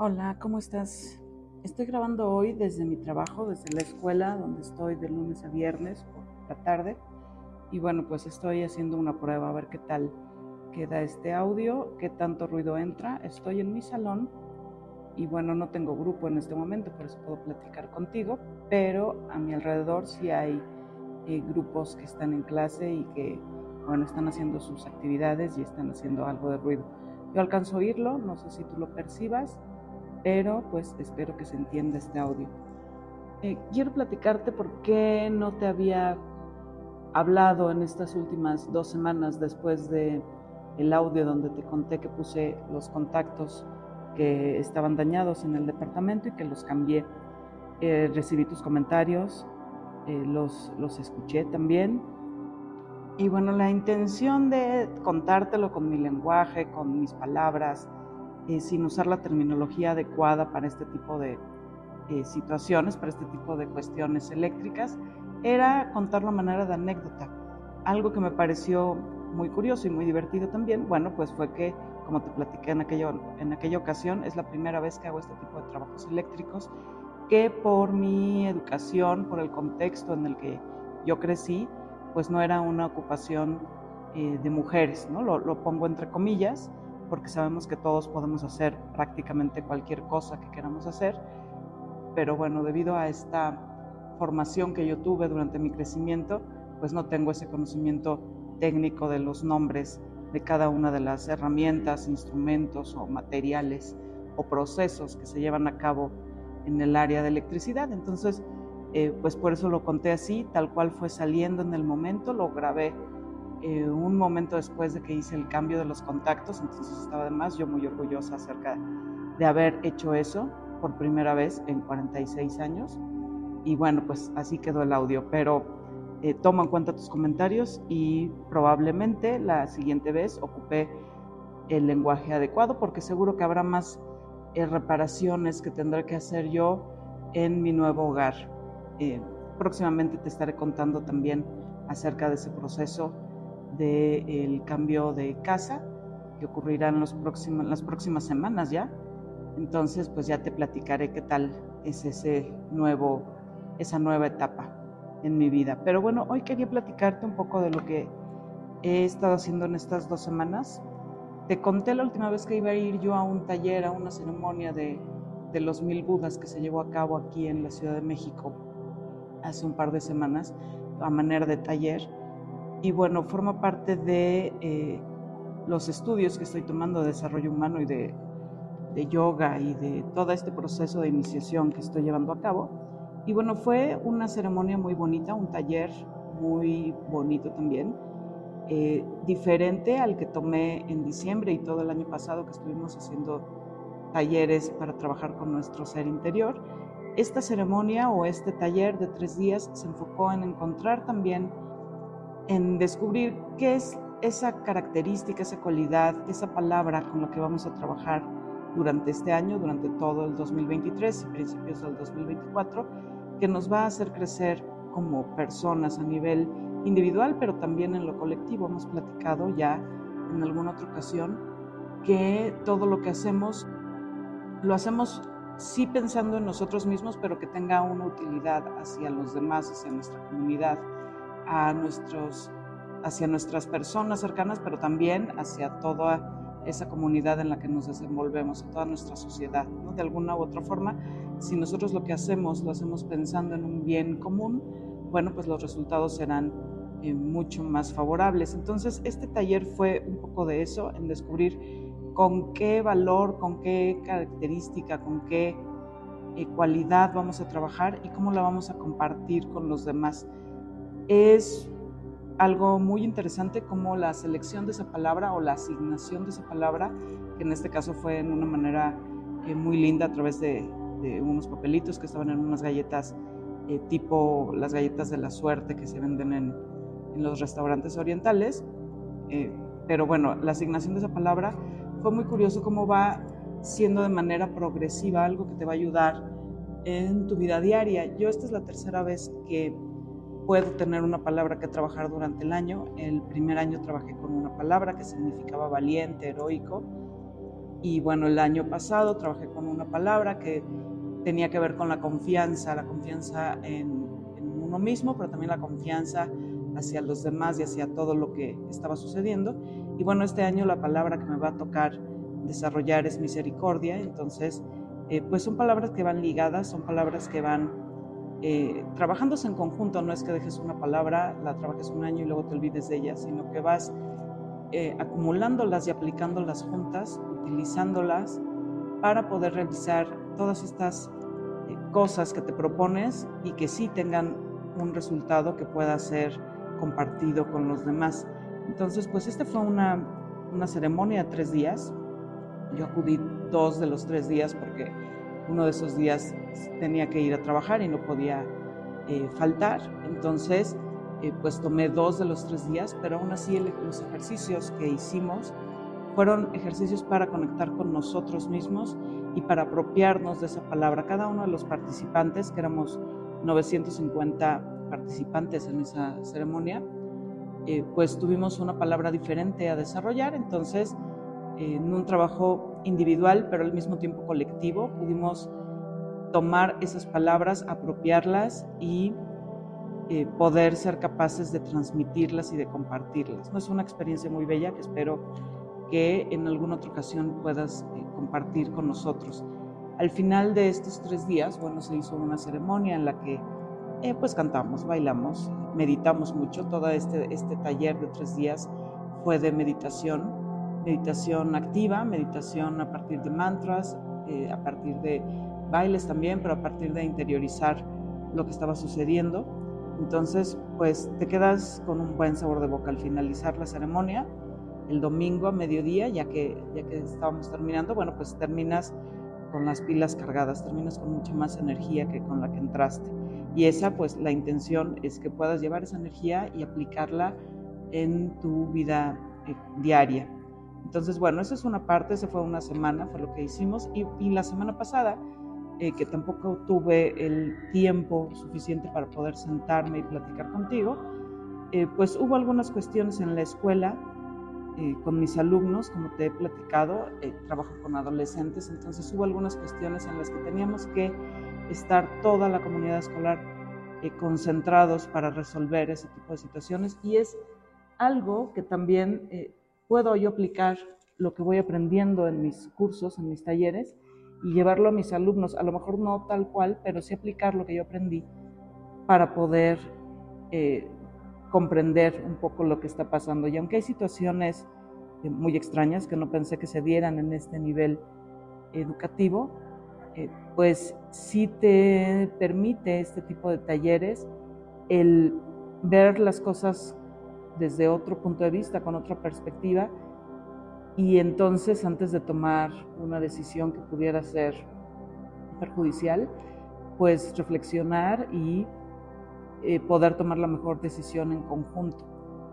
Hola, ¿cómo estás? Estoy grabando hoy desde mi trabajo, desde la escuela donde estoy de lunes a viernes por la tarde. Y bueno, pues estoy haciendo una prueba a ver qué tal queda este audio, qué tanto ruido entra. Estoy en mi salón y bueno, no tengo grupo en este momento, por eso puedo platicar contigo, pero a mi alrededor sí hay eh, grupos que están en clase y que, bueno, están haciendo sus actividades y están haciendo algo de ruido. Yo alcanzo a oírlo, no sé si tú lo percibas, pero pues espero que se entienda este audio. Eh, quiero platicarte por qué no te había hablado en estas últimas dos semanas después de el audio donde te conté que puse los contactos que estaban dañados en el departamento y que los cambié. Eh, recibí tus comentarios, eh, los, los escuché también. Y bueno, la intención de contártelo con mi lenguaje, con mis palabras, eh, sin usar la terminología adecuada para este tipo de eh, situaciones, para este tipo de cuestiones eléctricas, era contarlo a manera de anécdota. Algo que me pareció muy curioso y muy divertido también, bueno, pues fue que, como te platiqué en, aquello, en aquella ocasión, es la primera vez que hago este tipo de trabajos eléctricos, que por mi educación, por el contexto en el que yo crecí, pues no era una ocupación eh, de mujeres, ¿no? Lo pongo entre comillas, porque sabemos que todos podemos hacer prácticamente cualquier cosa que queramos hacer, pero bueno, debido a esta formación que yo tuve durante mi crecimiento, pues no tengo ese conocimiento técnico de los nombres de cada una de las herramientas, instrumentos o materiales o procesos que se llevan a cabo en el área de electricidad. Entonces, eh, pues por eso lo conté así, tal cual fue saliendo en el momento, lo grabé eh, un momento después de que hice el cambio de los contactos, entonces estaba además yo muy orgullosa acerca de haber hecho eso por primera vez en 46 años. Y bueno, pues así quedó el audio, pero eh, tomo en cuenta tus comentarios y probablemente la siguiente vez ocupé el lenguaje adecuado porque seguro que habrá más eh, reparaciones que tendré que hacer yo en mi nuevo hogar. próximamente te estaré contando también acerca de ese proceso del cambio de casa que ocurrirá en los próximos, las próximas semanas ya. Entonces, pues ya te platicaré qué tal es ese nuevo, esa nueva etapa en mi vida. Pero bueno, hoy quería platicarte un poco de lo que he estado haciendo en estas dos semanas. Te conté la última vez que iba a ir yo a un taller, a una ceremonia de, de los mil Budas que se llevó a cabo aquí en la Ciudad de México hace un par de semanas, a manera de taller y bueno, forma parte de eh, los estudios que estoy tomando de desarrollo humano y de, de, yoga y de todo este proceso de iniciación que estoy llevando a cabo. Y bueno, fue una ceremonia muy bonita, un taller muy bonito también, eh, diferente al que tomé en diciembre y todo el año pasado que estuvimos haciendo talleres para trabajar con nuestro ser interior. Esta ceremonia o este taller de tres días se enfocó en encontrar también en descubrir qué es esa característica, esa cualidad, esa palabra con la que vamos a trabajar durante este año, durante todo el 2023 y principios del 2024, que nos va a hacer crecer como personas a nivel individual, pero también en lo colectivo. Hemos platicado ya en alguna otra ocasión que todo lo que hacemos lo hacemos sí pensando en nosotros mismos, pero que tenga una utilidad hacia los demás, hacia nuestra comunidad a nuestros, hacia nuestras personas cercanas, pero también hacia toda esa comunidad en la que nos desenvolvemos, toda nuestra sociedad. De alguna u otra forma, si nosotros lo que hacemos lo hacemos pensando en un bien común, bueno, pues los resultados serán eh, mucho más favorables. Entonces, este taller fue un poco de eso, en descubrir con qué valor, con qué característica, con qué eh, cualidad vamos a trabajar y cómo la vamos a compartir con los demás es algo muy interesante como la selección de esa palabra o la asignación de esa palabra, que en este caso fue en una manera eh, muy linda a través de, unos papelitos que estaban en unas galletas eh, tipo las galletas de la suerte que se venden en, los restaurantes orientales. Eh, pero bueno, la asignación de esa palabra fue muy curioso cómo va siendo de manera progresiva algo que te va a ayudar en tu vida diaria. Yo esta es la tercera vez que puedo tener una palabra que trabajar durante el año. El primer año trabajé con una palabra que significaba valiente, heroico. Y bueno, el año pasado trabajé con una palabra que tenía que ver con la confianza, la confianza en, uno mismo, pero también la confianza hacia los demás y hacia todo lo que estaba sucediendo. Y bueno, este año la palabra que me va a tocar desarrollar es misericordia, entonces, eh, pues son palabras que van ligadas, son palabras que van eh, trabajándose en conjunto, no es que dejes una palabra, la trabajes un año y luego te olvides de ella, sino que vas eh, acumulándolas y aplicándolas juntas, utilizándolas para poder realizar todas estas cosas que te propones y que sí tengan un resultado que pueda ser compartido con los demás. Entonces, pues esta fue una, una ceremonia de tres días. Yo acudí dos de los tres días porque uno de esos días tenía que ir a trabajar y no podía eh, faltar. Entonces, eh, pues tomé dos de los tres días, pero aún así los ejercicios que hicimos fueron ejercicios para conectar con nosotros mismos y para apropiarnos de esa palabra. Cada uno de los participantes, que éramos 950 participantes en esa ceremonia, eh, pues tuvimos una palabra diferente a desarrollar, entonces en un trabajo individual, pero al mismo tiempo colectivo, pudimos tomar esas palabras, apropiarlas y eh, poder ser capaces de transmitirlas y de compartirlas. ¿no? Es una experiencia muy bella que espero que en alguna otra ocasión puedas eh, compartir con nosotros. Al final de estos tres días, bueno, se hizo una ceremonia en la que eh, pues cantamos, bailamos, meditamos mucho. Todo este, este taller de tres días fue de meditación, meditación activa, meditación a partir de mantras, eh, a partir de bailes también, pero a partir de interiorizar lo que estaba sucediendo. Entonces, pues te quedas con un buen sabor de boca al finalizar la ceremonia. El domingo a mediodía, ya que, ya que estábamos terminando, bueno, pues terminas con las pilas cargadas, terminas con mucha más energía que con la que entraste. Y esa, pues la intención es que puedas llevar esa energía y aplicarla en tu vida eh, diaria. Entonces, bueno, esa es una parte, esa fue una semana, fue lo que hicimos. Y, la semana pasada, eh, que tampoco tuve el tiempo suficiente para poder sentarme y platicar contigo, eh, pues hubo algunas cuestiones en la escuela con mis alumnos, como te he platicado, trabajo con adolescentes, entonces hubo algunas cuestiones en las que teníamos que estar toda la comunidad escolar eh, concentrados para resolver ese tipo de situaciones y es algo que también eh, puedo yo aplicar lo que voy aprendiendo en mis cursos, en mis talleres y llevarlo a mis alumnos, a lo mejor no tal cual, pero sí aplicar lo que yo aprendí para poder eh, comprender un poco lo que está pasando. Y aunque hay situaciones muy extrañas que no pensé que se dieran en este nivel educativo, eh, pues sí te permite este tipo de talleres el ver las cosas desde otro punto de vista, con otra perspectiva, y entonces antes de tomar una decisión que pudiera ser perjudicial, pues reflexionar y eh, poder tomar la mejor decisión en conjunto.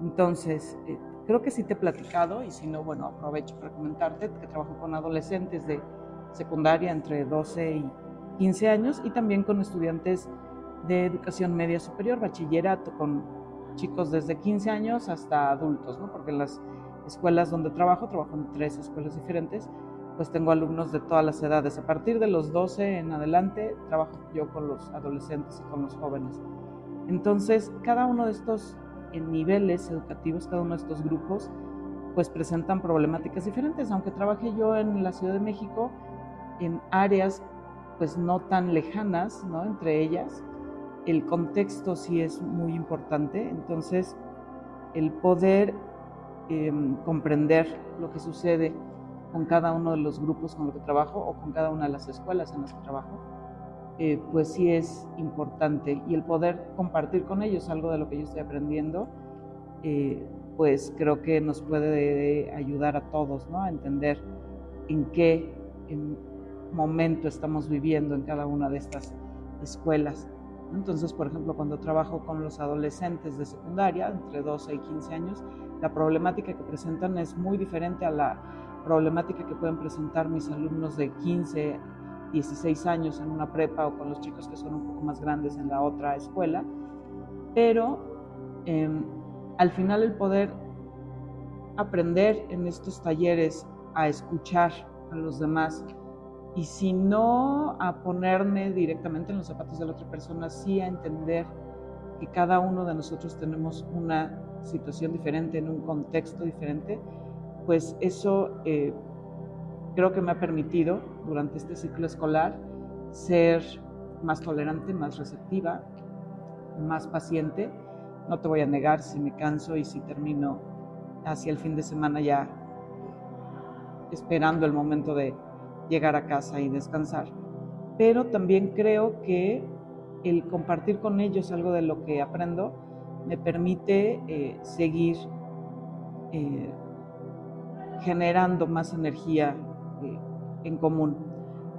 Entonces, eh, creo que sí te he platicado y si no, bueno, aprovecho para comentarte que trabajo con adolescentes de secundaria entre 12 y 15 años y también con estudiantes de educación media superior, bachillerato, con chicos desde 15 años hasta adultos, ¿no? porque en las escuelas donde trabajo, trabajo en tres escuelas diferentes, pues tengo alumnos de todas las edades. A partir de los 12 en adelante, trabajo yo con los adolescentes y con los jóvenes. Entonces, cada uno de estos niveles educativos, cada uno de estos grupos, pues presentan problemáticas diferentes. Aunque trabajé yo en la Ciudad de México, en áreas pues no tan lejanas, ¿no? Entre ellas, el contexto sí es muy importante, entonces el poder em, comprender lo que sucede con cada uno de los grupos con los que trabajo o con cada una de las escuelas en las que trabajo, eh, pues sí es importante. Y el poder compartir con ellos algo de lo que yo estoy aprendiendo, eh, pues creo que nos puede ayudar a todos, ¿no? A entender en qué, momento estamos viviendo en cada una de estas escuelas. Entonces, por ejemplo, cuando trabajo con los adolescentes de secundaria, entre 12 y 15 años, la problemática que presentan es muy diferente a la problemática que pueden presentar mis alumnos de 15, 16 años en una prepa o con los chicos que son un poco más grandes en la otra escuela. Pero em, al final el poder aprender en estos talleres a escuchar a los demás. Y si no a ponerme directamente en los zapatos de la otra persona, sí a entender que cada uno de nosotros tenemos una situación diferente, en un contexto diferente, pues eso eh, creo que me ha permitido durante este ciclo escolar ser más tolerante, más receptiva, más paciente. No te voy a negar si me canso y si termino hacia el fin de semana ya esperando el momento de llegar a casa y descansar. Pero también creo que el compartir con ellos algo de lo que aprendo me permite eh, seguir eh, generando más energía eh, en común.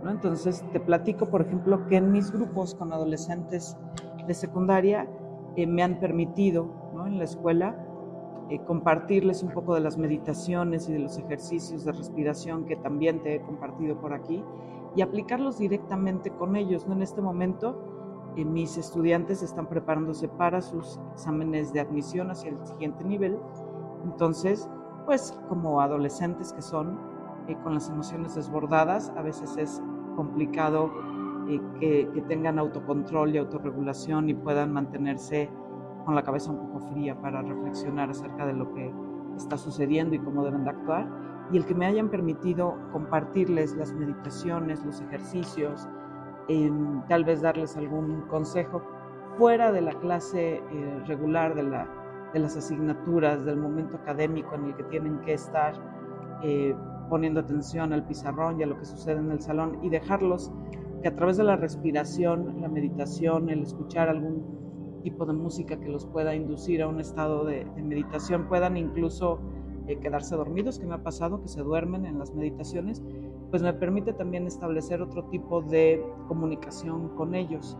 Entonces, te platico, por ejemplo, que en mis grupos con adolescentes de secundaria me han permitido en la escuela compartirles un poco de las meditaciones y de los ejercicios de respiración que también te he compartido por aquí y aplicarlos directamente con ellos. ¿no? En este momento mis estudiantes están preparándose para sus exámenes de admisión hacia el siguiente nivel. Entonces, pues como adolescentes que son, eh, con las emociones desbordadas, a veces es complicado eh, que, que, tengan autocontrol y autorregulación y puedan mantenerse con la cabeza un poco fría para reflexionar acerca de lo que está sucediendo y cómo deben de actuar. Y el que me hayan permitido compartirles las meditaciones, los ejercicios, tal vez darles algún consejo fuera de la clase eh, regular, de, la, de, las asignaturas, del momento académico en el que tienen que estar eh, poniendo atención al pizarrón y a lo que sucede en el salón y dejarlos que a través de la respiración, la meditación, el escuchar algún tipo de música que los pueda inducir a un estado de, meditación, puedan incluso eh, quedarse dormidos, que me ha pasado, que se duermen en las meditaciones, pues me permite también establecer otro tipo de comunicación con ellos.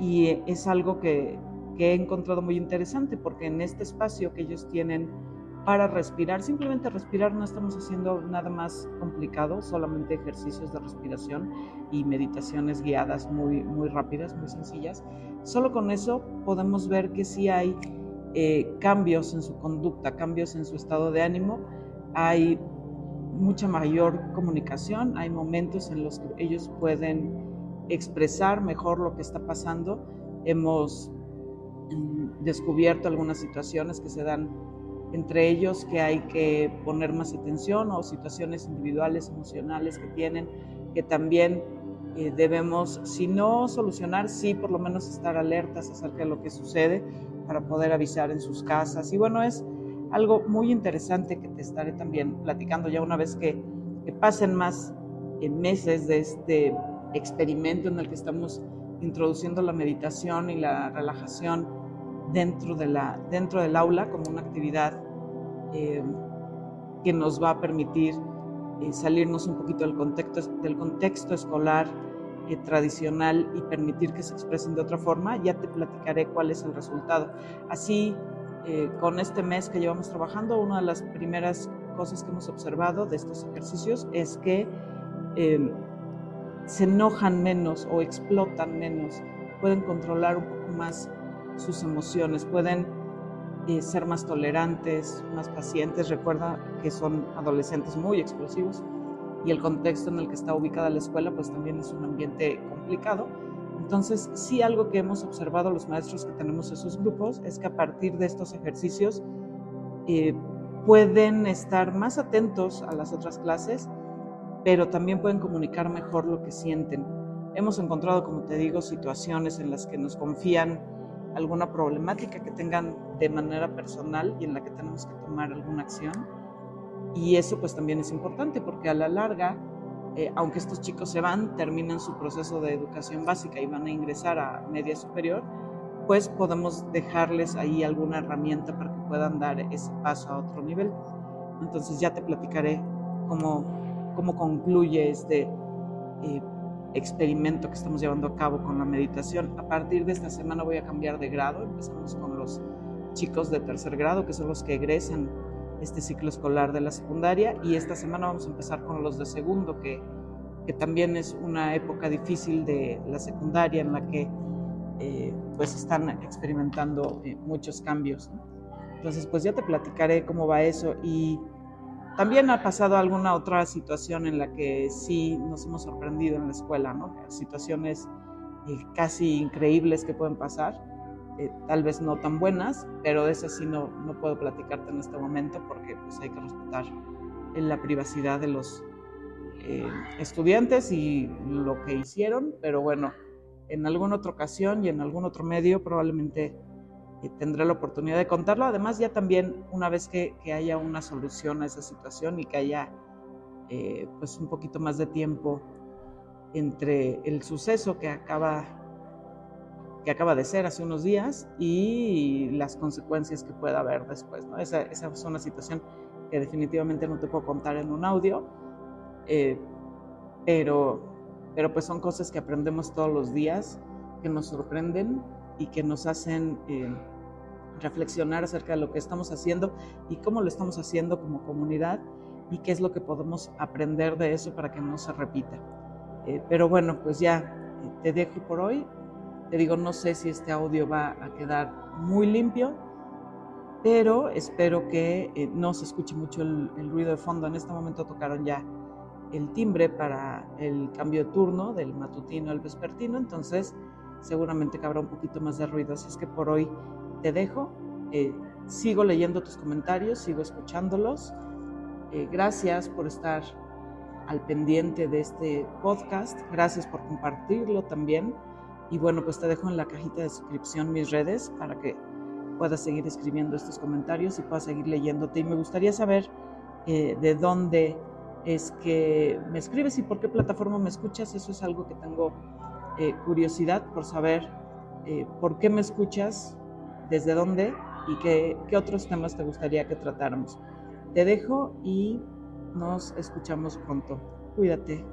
Y es algo que, he encontrado muy interesante porque en este espacio que ellos tienen para respirar, simplemente respirar, no estamos haciendo nada más complicado, solamente ejercicios de respiración y meditaciones guiadas muy, muy rápidas, muy sencillas. Solo con eso podemos ver que sí hay eh, cambios en su conducta, cambios en su estado de ánimo, hay mucha mayor comunicación, hay momentos en los que ellos pueden expresar mejor lo que está pasando. Hemos mm, descubierto algunas situaciones que se dan entre ellos que hay que poner más atención o situaciones individuales, emocionales que tienen, que también eh, debemos, si no solucionar, sí por lo menos estar alertas acerca de lo que sucede para poder avisar en sus casas. Y bueno, es algo muy interesante que te estaré también platicando ya una vez que, pasen más eh, meses de este experimento en el que estamos introduciendo la meditación y la relajación dentro, de la, dentro del aula como una actividad eh, que nos va a permitir eh, salirnos un poquito del contexto, del contexto escolar tradicional y permitir que se expresen de otra forma, ya te platicaré cuál es el resultado. Así eh, con este mes que llevamos trabajando, una de las primeras cosas que hemos observado de estos ejercicios es que eh, se enojan menos o explotan menos, pueden controlar un poco más sus emociones, pueden eh, ser más tolerantes, más pacientes. Recuerda que son adolescentes muy explosivos y el contexto en el que está ubicada la escuela pues también es un ambiente complicado entonces, sí algo que hemos observado los maestros que tenemos esos grupos es que a partir de estos ejercicios eh, pueden estar más atentos a las otras clases, pero también pueden comunicar mejor lo que sienten. Hemos encontrado, como te digo, situaciones en las que nos confían alguna problemática que tengan de manera personal y en la que tenemos que tomar alguna acción. Y eso pues también es importante porque a la larga eh, aunque estos chicos se van, terminan su proceso de educación básica y van a ingresar a media superior, pues podemos dejarles ahí alguna herramienta para que puedan dar ese paso a otro nivel. Entonces ya te platicaré cómo, cómo concluye este eh, experimento que estamos llevando a cabo con la meditación. A partir de esta semana voy a cambiar de grado, empezamos con los chicos de tercer grado, que son los que egresan este ciclo escolar de la secundaria y esta semana vamos a empezar con los de segundo, que, que también es una época difícil de la secundaria en la que eh, pues están experimentando eh, muchos cambios. Entonces pues ya te platicaré cómo va eso y también ha pasado alguna otra situación en la que sí nos hemos sorprendido en la escuela, ¿no? Situaciones eh, casi increíbles que pueden pasar, eh, tal vez no tan buenas, pero de esas sí no, no puedo platicarte en este momento porque pues hay que respetar la privacidad de los eh, estudiantes y lo que hicieron, pero bueno, en alguna otra ocasión y en algún otro medio probablemente eh, tendré la oportunidad de contarlo. Además, ya también una vez que, haya una solución a esa situación y que haya eh, pues un poquito más de tiempo entre el suceso que acaba, que acaba de ser hace unos días y las consecuencias que pueda haber después. ¿no? Esa, esa es una situación que definitivamente no te puedo contar en un audio, eh, pero, pero pues son cosas que aprendemos todos los días, que nos sorprenden y que nos hacen reflexionar acerca de lo que estamos haciendo y cómo lo estamos haciendo como comunidad y qué es lo que podemos aprender de eso para que no se repita. Eh, pero bueno, pues ya eh, te dejo por hoy. Te digo, no sé si este audio va a quedar muy limpio, pero espero que eh, no se escuche mucho el, el, ruido de fondo. En este momento tocaron ya el timbre para el cambio de turno del matutino al vespertino, entonces seguramente que habrá un poquito más de ruido. Así es que por hoy te dejo. Eh, sigo leyendo tus comentarios, sigo escuchándolos. Eh, gracias por estar al pendiente de este podcast. Gracias por compartirlo también. Y bueno, pues te dejo en la cajita de descripción mis redes para que puedas seguir escribiendo estos comentarios y puedas seguir leyéndote. Y me gustaría saber eh, de dónde es que me escribes y por qué plataforma me escuchas. Eso es algo que tengo curiosidad por saber por qué me escuchas, desde dónde y qué, otros temas te gustaría que tratáramos. Te dejo y nos escuchamos pronto. Cuídate.